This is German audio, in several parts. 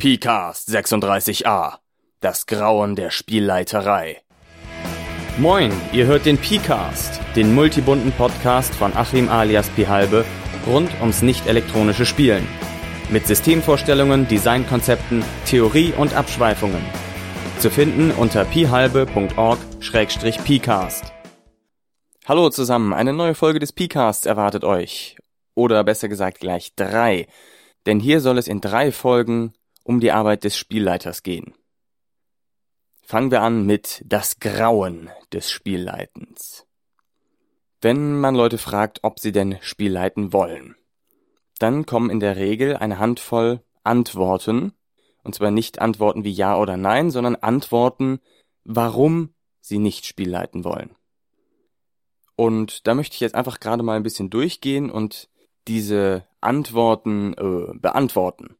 PCAST 36a. Das Grauen der Spielleiterei. Moin, ihr hört den PCAST, den multibunten Podcast von Achim alias P. Halbe rund ums nicht elektronische Spielen. Mit Systemvorstellungen, Designkonzepten, Theorie und Abschweifungen. Zu finden unter pihalbe.org-pcast. Hallo zusammen, eine neue Folge des PCasts erwartet euch. Oder besser gesagt gleich drei. Denn hier soll es in drei Folgen um die Arbeit des Spielleiters gehen. Fangen wir an mit das Grauen des Spielleitens. Wenn man Leute fragt, ob sie denn Spiel leiten wollen, dann kommen in der Regel eine Handvoll Antworten, und zwar nicht Antworten wie Ja oder Nein, sondern Antworten, warum sie nicht Spiel leiten wollen. Und da möchte ich jetzt einfach gerade mal ein bisschen durchgehen und diese Antworten äh, beantworten.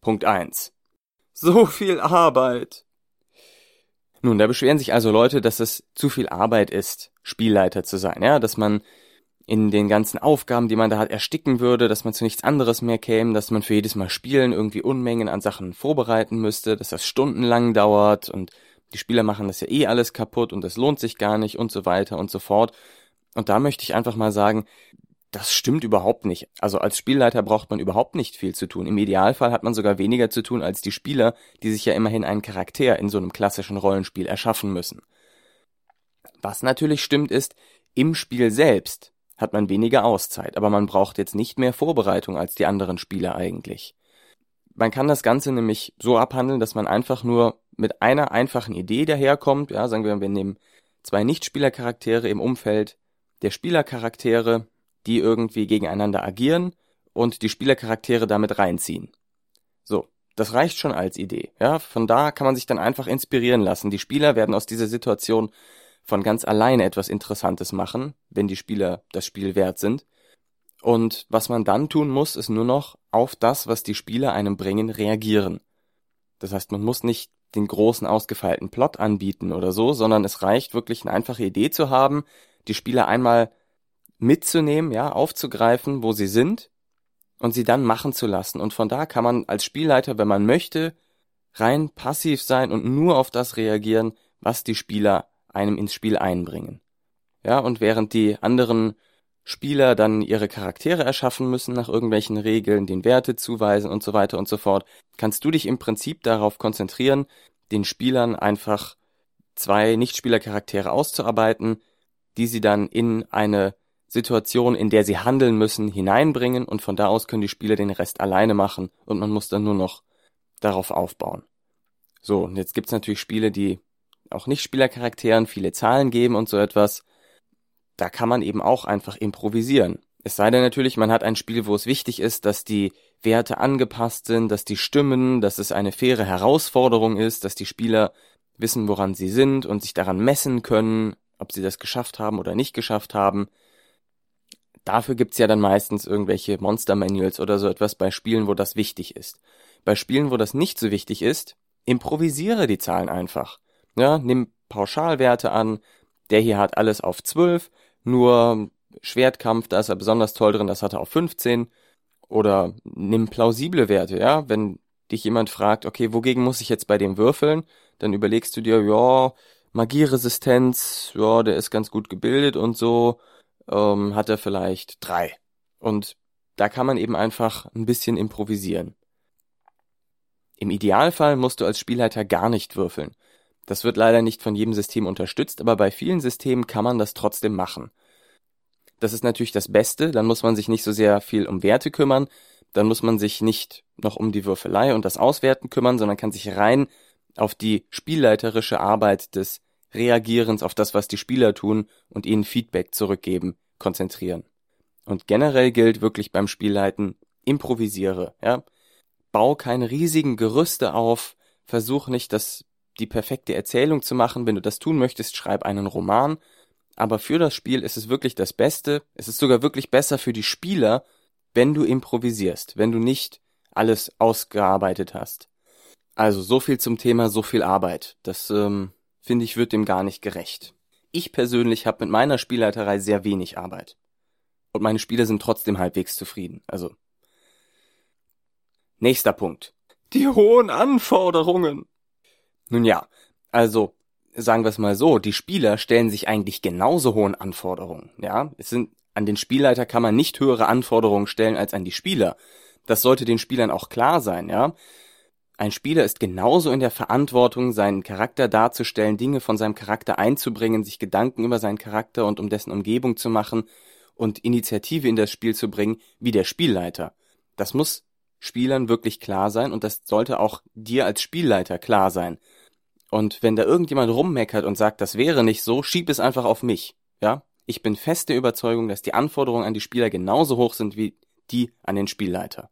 Punkt eins: So viel Arbeit. Nun, da beschweren sich also Leute, dass es zu viel Arbeit ist, Spielleiter zu sein, ja, dass man in den ganzen Aufgaben, die man da hat, ersticken würde, dass man zu nichts anderes mehr käme, dass man für jedes Mal Spielen irgendwie Unmengen an Sachen vorbereiten müsste, dass das stundenlang dauert und die Spieler machen das ja eh alles kaputt und das lohnt sich gar nicht und so weiter und so fort. Und da möchte ich einfach mal sagen, das stimmt überhaupt nicht. Also als Spielleiter braucht man überhaupt nicht viel zu tun. Im Idealfall hat man sogar weniger zu tun als die Spieler, die sich ja immerhin einen Charakter in so einem klassischen Rollenspiel erschaffen müssen. Was natürlich stimmt ist, im Spiel selbst hat man weniger Auszeit, aber man braucht jetzt nicht mehr Vorbereitung als die anderen Spieler eigentlich. Man kann das Ganze nämlich so abhandeln, dass man einfach nur mit einer einfachen Idee daherkommt, ja, sagen wir, wir nehmen zwei Nichtspielercharaktere im Umfeld der Spielercharaktere, die irgendwie gegeneinander agieren und die Spielercharaktere damit reinziehen. So, das reicht schon als Idee. Ja, von da kann man sich dann einfach inspirieren lassen. Die Spieler werden aus dieser Situation von ganz alleine etwas Interessantes machen, wenn die Spieler das Spiel wert sind. Und was man dann tun muss, ist nur noch auf das, was die Spieler einem bringen, reagieren. Das heißt, man muss nicht den großen ausgefeilten Plot anbieten oder so, sondern es reicht wirklich eine einfache Idee zu haben, die Spieler einmal mitzunehmen, ja, aufzugreifen, wo sie sind und sie dann machen zu lassen. Und von da kann man als Spielleiter, wenn man möchte, rein passiv sein und nur auf das reagieren, was die Spieler einem ins Spiel einbringen. Ja, und während die anderen Spieler dann ihre Charaktere erschaffen müssen nach irgendwelchen Regeln, den Werte zuweisen und so weiter und so fort, kannst du dich im Prinzip darauf konzentrieren, den Spielern einfach zwei Nichtspielercharaktere auszuarbeiten, die sie dann in eine Situation, in der sie handeln müssen, hineinbringen und von da aus können die Spieler den Rest alleine machen und man muss dann nur noch darauf aufbauen. So, und jetzt gibt's natürlich Spiele, die auch nicht Spielercharakteren viele Zahlen geben und so etwas. Da kann man eben auch einfach improvisieren. Es sei denn natürlich, man hat ein Spiel, wo es wichtig ist, dass die Werte angepasst sind, dass die stimmen, dass es eine faire Herausforderung ist, dass die Spieler wissen, woran sie sind und sich daran messen können, ob sie das geschafft haben oder nicht geschafft haben. Dafür gibt's ja dann meistens irgendwelche Monster-Manuals oder so etwas bei Spielen, wo das wichtig ist. Bei Spielen, wo das nicht so wichtig ist, improvisiere die Zahlen einfach. Ja, nimm Pauschalwerte an. Der hier hat alles auf 12, nur Schwertkampf, da ist er besonders toll drin, das hat er auf 15. Oder nimm plausible Werte, ja. Wenn dich jemand fragt, okay, wogegen muss ich jetzt bei dem würfeln, dann überlegst du dir, ja, Magieresistenz, ja, der ist ganz gut gebildet und so ähm, hat er vielleicht drei. Und da kann man eben einfach ein bisschen improvisieren. Im Idealfall musst du als Spielleiter gar nicht würfeln. Das wird leider nicht von jedem System unterstützt, aber bei vielen Systemen kann man das trotzdem machen. Das ist natürlich das Beste, dann muss man sich nicht so sehr viel um Werte kümmern, dann muss man sich nicht noch um die Würfelei und das Auswerten kümmern, sondern kann sich rein auf die spielleiterische Arbeit des Reagierens auf das, was die Spieler tun und ihnen Feedback zurückgeben, konzentrieren. Und generell gilt wirklich beim Spielleiten, improvisiere, ja. Bau keine riesigen Gerüste auf, versuch nicht, das, die perfekte Erzählung zu machen. Wenn du das tun möchtest, schreib einen Roman. Aber für das Spiel ist es wirklich das Beste. Es ist sogar wirklich besser für die Spieler, wenn du improvisierst, wenn du nicht alles ausgearbeitet hast. Also so viel zum Thema, so viel Arbeit. Das ähm, finde ich, wird dem gar nicht gerecht. Ich persönlich habe mit meiner Spielleiterei sehr wenig Arbeit. Und meine Spieler sind trotzdem halbwegs zufrieden. Also. Nächster Punkt. Die hohen Anforderungen. Nun ja, also sagen wir es mal so, die Spieler stellen sich eigentlich genauso hohen Anforderungen. Ja, es sind an den Spielleiter kann man nicht höhere Anforderungen stellen als an die Spieler. Das sollte den Spielern auch klar sein, ja. Ein Spieler ist genauso in der Verantwortung, seinen Charakter darzustellen, Dinge von seinem Charakter einzubringen, sich Gedanken über seinen Charakter und um dessen Umgebung zu machen und Initiative in das Spiel zu bringen, wie der Spielleiter. Das muss Spielern wirklich klar sein und das sollte auch dir als Spielleiter klar sein. Und wenn da irgendjemand rummeckert und sagt, das wäre nicht so, schieb es einfach auf mich. Ja? Ich bin fest der Überzeugung, dass die Anforderungen an die Spieler genauso hoch sind wie die an den Spielleiter.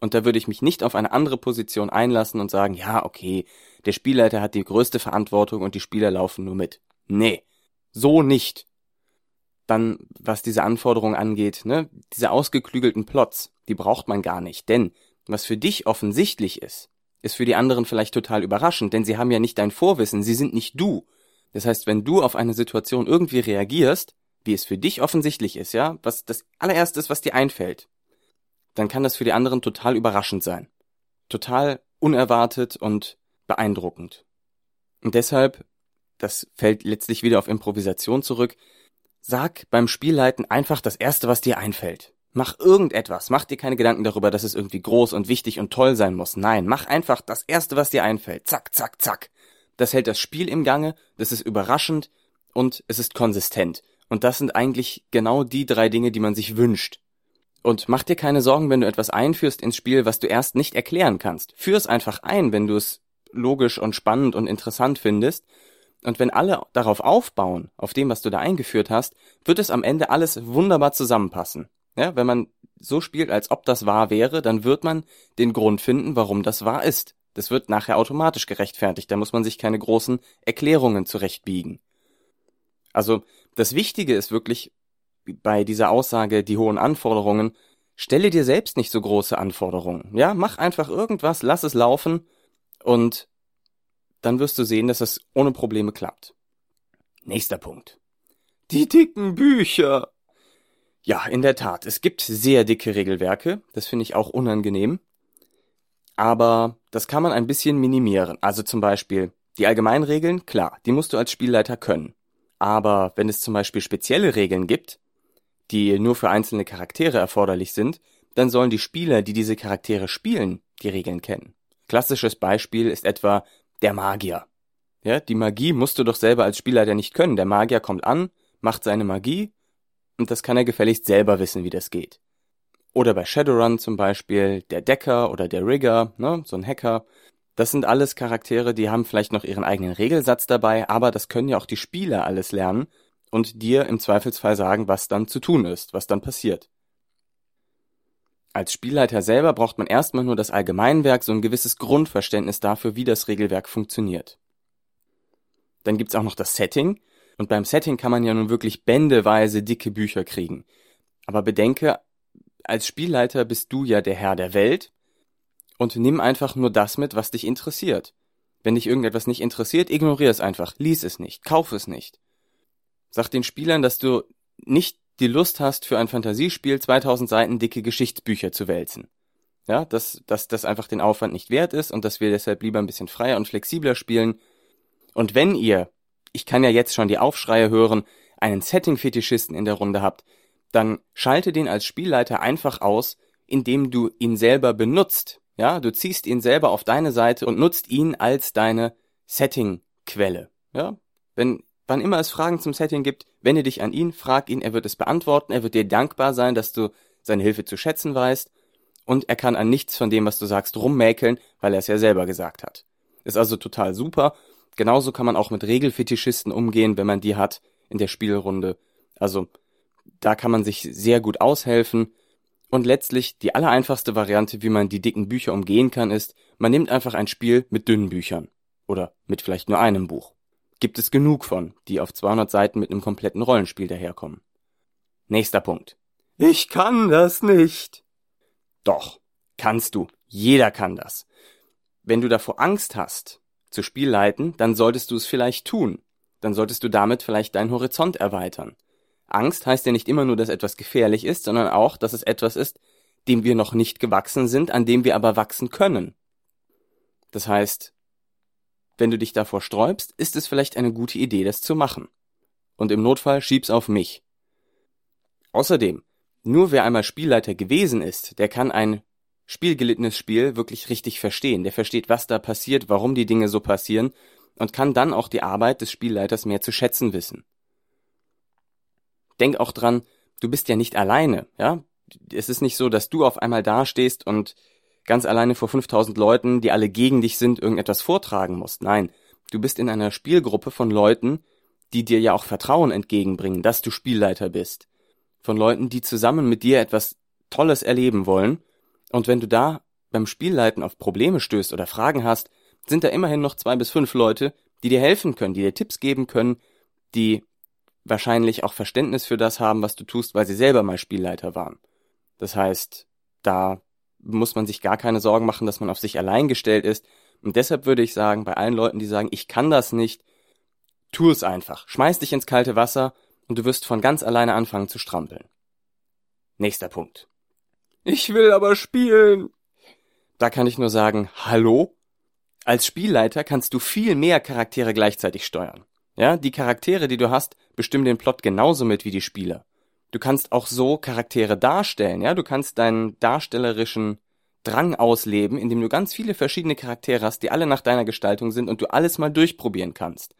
Und da würde ich mich nicht auf eine andere Position einlassen und sagen, ja, okay, der Spielleiter hat die größte Verantwortung und die Spieler laufen nur mit. Nee, so nicht. Dann, was diese Anforderungen angeht, ne, diese ausgeklügelten Plots, die braucht man gar nicht, denn was für dich offensichtlich ist, ist für die anderen vielleicht total überraschend, denn sie haben ja nicht dein Vorwissen, sie sind nicht du. Das heißt, wenn du auf eine Situation irgendwie reagierst, wie es für dich offensichtlich ist, ja, was das allererste ist, was dir einfällt, dann kann das für die anderen total überraschend sein. Total unerwartet und beeindruckend. Und deshalb, das fällt letztlich wieder auf Improvisation zurück, sag beim Spielleiten einfach das erste, was dir einfällt. Mach irgendetwas, mach dir keine Gedanken darüber, dass es irgendwie groß und wichtig und toll sein muss. Nein, mach einfach das erste, was dir einfällt. Zack, zack, zack. Das hält das Spiel im Gange, das ist überraschend und es ist konsistent. Und das sind eigentlich genau die drei Dinge, die man sich wünscht. Und mach dir keine Sorgen, wenn du etwas einführst ins Spiel, was du erst nicht erklären kannst. Führ es einfach ein, wenn du es logisch und spannend und interessant findest. Und wenn alle darauf aufbauen, auf dem, was du da eingeführt hast, wird es am Ende alles wunderbar zusammenpassen. Ja, wenn man so spielt, als ob das wahr wäre, dann wird man den Grund finden, warum das wahr ist. Das wird nachher automatisch gerechtfertigt, da muss man sich keine großen Erklärungen zurechtbiegen. Also das Wichtige ist wirklich bei dieser Aussage, die hohen Anforderungen, stelle dir selbst nicht so große Anforderungen. Ja, mach einfach irgendwas, lass es laufen und dann wirst du sehen, dass es ohne Probleme klappt. Nächster Punkt. Die dicken Bücher. Ja, in der Tat, es gibt sehr dicke Regelwerke, das finde ich auch unangenehm. Aber das kann man ein bisschen minimieren. Also zum Beispiel die Allgemeinregeln, klar, die musst du als Spielleiter können. Aber wenn es zum Beispiel spezielle Regeln gibt, die nur für einzelne Charaktere erforderlich sind, dann sollen die Spieler, die diese Charaktere spielen, die Regeln kennen. Klassisches Beispiel ist etwa der Magier. Ja, die Magie musst du doch selber als Spielleiter nicht können. Der Magier kommt an, macht seine Magie und das kann er gefälligst selber wissen, wie das geht. Oder bei Shadowrun zum Beispiel der Decker oder der Rigger, ne, so ein Hacker. Das sind alles Charaktere, die haben vielleicht noch ihren eigenen Regelsatz dabei, aber das können ja auch die Spieler alles lernen und dir im Zweifelsfall sagen, was dann zu tun ist, was dann passiert. Als Spielleiter selber braucht man erstmal nur das Allgemeinwerk, so ein gewisses Grundverständnis dafür, wie das Regelwerk funktioniert. Dann gibt's auch noch das Setting, und beim Setting kann man ja nun wirklich bändeweise dicke Bücher kriegen. Aber bedenke, als Spielleiter bist du ja der Herr der Welt und nimm einfach nur das mit, was dich interessiert. Wenn dich irgendetwas nicht interessiert, ignoriere es einfach, lies es nicht, kauf es nicht. Sag den Spielern, dass du nicht die Lust hast, für ein Fantasiespiel 2000 Seiten dicke Geschichtsbücher zu wälzen. Ja, dass, dass das einfach den Aufwand nicht wert ist und dass wir deshalb lieber ein bisschen freier und flexibler spielen. Und wenn ihr, ich kann ja jetzt schon die Aufschreie hören, einen Setting-Fetischisten in der Runde habt, dann schalte den als Spielleiter einfach aus, indem du ihn selber benutzt. Ja, du ziehst ihn selber auf deine Seite und nutzt ihn als deine Setting-Quelle. Ja, wenn Wann immer es Fragen zum Setting gibt, wende dich an ihn, frag ihn, er wird es beantworten, er wird dir dankbar sein, dass du seine Hilfe zu schätzen weißt und er kann an nichts von dem, was du sagst, rummäkeln, weil er es ja selber gesagt hat. Ist also total super. Genauso kann man auch mit Regelfetischisten umgehen, wenn man die hat in der Spielrunde. Also da kann man sich sehr gut aushelfen. Und letztlich die allereinfachste Variante, wie man die dicken Bücher umgehen kann, ist, man nimmt einfach ein Spiel mit dünnen Büchern. Oder mit vielleicht nur einem Buch gibt es genug von, die auf 200 Seiten mit einem kompletten Rollenspiel daherkommen. Nächster Punkt. Ich kann das nicht. Doch, kannst du. Jeder kann das. Wenn du davor Angst hast, zu Spiel leiten, dann solltest du es vielleicht tun. Dann solltest du damit vielleicht deinen Horizont erweitern. Angst heißt ja nicht immer nur, dass etwas gefährlich ist, sondern auch, dass es etwas ist, dem wir noch nicht gewachsen sind, an dem wir aber wachsen können. Das heißt, wenn du dich davor sträubst, ist es vielleicht eine gute Idee, das zu machen. Und im Notfall schieb's auf mich. Außerdem, nur wer einmal Spielleiter gewesen ist, der kann ein spielgelittenes Spiel wirklich richtig verstehen. Der versteht, was da passiert, warum die Dinge so passieren und kann dann auch die Arbeit des Spielleiters mehr zu schätzen wissen. Denk auch dran, du bist ja nicht alleine, ja? Es ist nicht so, dass du auf einmal dastehst und ganz alleine vor 5000 Leuten, die alle gegen dich sind, irgendetwas vortragen musst. Nein, du bist in einer Spielgruppe von Leuten, die dir ja auch Vertrauen entgegenbringen, dass du Spielleiter bist. Von Leuten, die zusammen mit dir etwas Tolles erleben wollen. Und wenn du da beim Spielleiten auf Probleme stößt oder Fragen hast, sind da immerhin noch zwei bis fünf Leute, die dir helfen können, die dir Tipps geben können, die wahrscheinlich auch Verständnis für das haben, was du tust, weil sie selber mal Spielleiter waren. Das heißt, da muss man sich gar keine Sorgen machen, dass man auf sich allein gestellt ist. Und deshalb würde ich sagen, bei allen Leuten, die sagen, ich kann das nicht, tu es einfach. Schmeiß dich ins kalte Wasser und du wirst von ganz alleine anfangen zu strampeln. Nächster Punkt. Ich will aber spielen. Da kann ich nur sagen, hallo? Als Spielleiter kannst du viel mehr Charaktere gleichzeitig steuern. Ja, die Charaktere, die du hast, bestimmen den Plot genauso mit wie die Spieler. Du kannst auch so Charaktere darstellen, ja, du kannst deinen darstellerischen Drang ausleben, indem du ganz viele verschiedene Charaktere hast, die alle nach deiner Gestaltung sind und du alles mal durchprobieren kannst.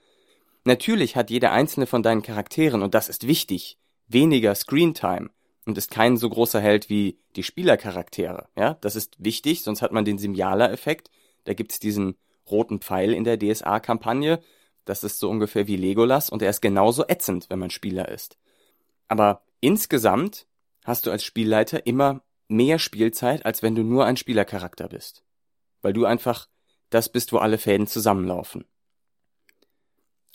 Natürlich hat jeder einzelne von deinen Charakteren, und das ist wichtig, weniger Screentime und ist kein so großer Held wie die Spielercharaktere. Ja, das ist wichtig, sonst hat man den Simjala-Effekt. Da gibt's diesen roten Pfeil in der DSA-Kampagne. Das ist so ungefähr wie Legolas und er ist genauso ätzend, wenn man Spieler ist. Aber insgesamt hast du als Spielleiter immer mehr Spielzeit, als wenn du nur ein Spielercharakter bist. Weil du einfach das bist, wo alle Fäden zusammenlaufen.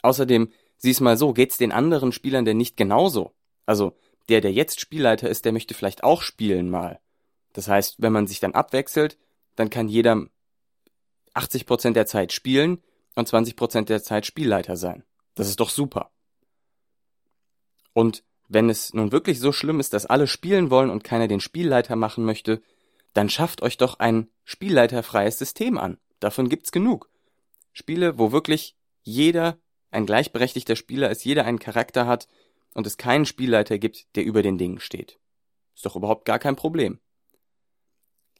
Außerdem, sieh's mal so, geht's den anderen Spielern denn nicht genauso? Also, der, der jetzt Spielleiter ist, der möchte vielleicht auch spielen mal. Das heißt, wenn man sich dann abwechselt, dann kann jeder 80 Prozent der Zeit spielen und 20 Prozent der Zeit Spielleiter sein. Das ist doch super. Und wenn es nun wirklich so schlimm ist, dass alle spielen wollen und keiner den Spielleiter machen möchte, dann schafft euch doch ein spielleiterfreies System an. Davon gibt's genug. Spiele, wo wirklich jeder ein gleichberechtigter Spieler ist, jeder einen Charakter hat und es keinen Spielleiter gibt, der über den Dingen steht. Ist doch überhaupt gar kein Problem.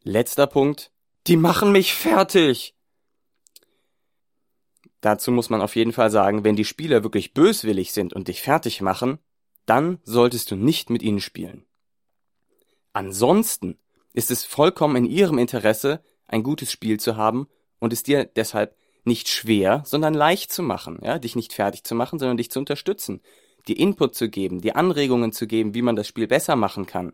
Letzter Punkt. Die machen mich fertig! Dazu muss man auf jeden Fall sagen, wenn die Spieler wirklich böswillig sind und dich fertig machen, dann solltest du nicht mit ihnen spielen. Ansonsten ist es vollkommen in ihrem Interesse, ein gutes Spiel zu haben und es dir deshalb nicht schwer, sondern leicht zu machen, ja, dich nicht fertig zu machen, sondern dich zu unterstützen, dir Input zu geben, dir Anregungen zu geben, wie man das Spiel besser machen kann.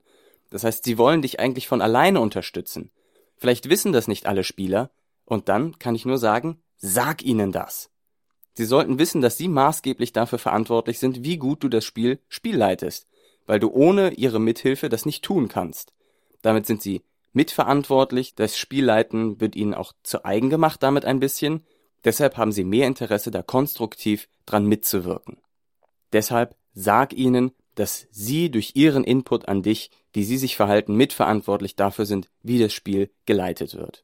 Das heißt, sie wollen dich eigentlich von alleine unterstützen. Vielleicht wissen das nicht alle Spieler, und dann kann ich nur sagen, sag ihnen das. Sie sollten wissen, dass sie maßgeblich dafür verantwortlich sind, wie gut du das Spiel spielleitest, weil du ohne ihre Mithilfe das nicht tun kannst. Damit sind sie mitverantwortlich, das Spielleiten wird ihnen auch zu eigen gemacht damit ein bisschen, deshalb haben sie mehr Interesse, da konstruktiv dran mitzuwirken. Deshalb sag ihnen, dass sie durch ihren Input an dich, wie sie sich verhalten, mitverantwortlich dafür sind, wie das Spiel geleitet wird.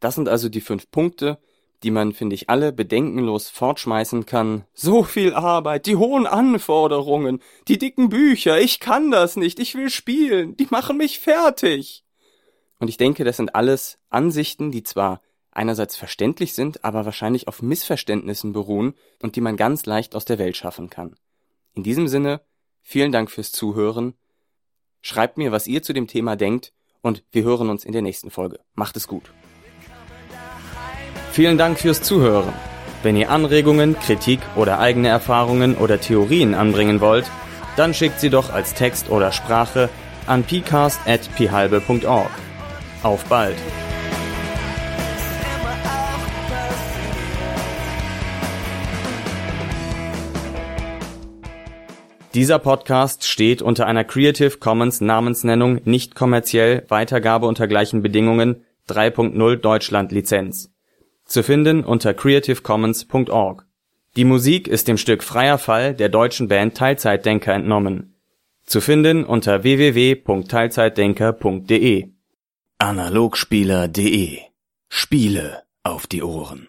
Das sind also die fünf Punkte, die man, finde ich, alle bedenkenlos fortschmeißen kann. So viel Arbeit, die hohen Anforderungen, die dicken Bücher, ich kann das nicht, ich will spielen, die machen mich fertig. Und ich denke, das sind alles Ansichten, die zwar einerseits verständlich sind, aber wahrscheinlich auf Missverständnissen beruhen und die man ganz leicht aus der Welt schaffen kann. In diesem Sinne, vielen Dank fürs Zuhören. Schreibt mir, was ihr zu dem Thema denkt und wir hören uns in der nächsten Folge. Macht es gut. Vielen Dank fürs Zuhören. Wenn ihr Anregungen, Kritik oder eigene Erfahrungen oder Theorien anbringen wollt, dann schickt sie doch als Text oder Sprache an pcast.phalbe.org. Auf bald! Dieser Podcast steht unter einer Creative Commons Namensnennung nicht kommerziell Weitergabe unter gleichen Bedingungen 3.0 Deutschland Lizenz zu finden unter creativecommons.org. Die Musik ist dem Stück Freier Fall der deutschen Band Teilzeitdenker entnommen. Zu finden unter www.teilzeitdenker.de. Analogspieler.de Spiele auf die Ohren.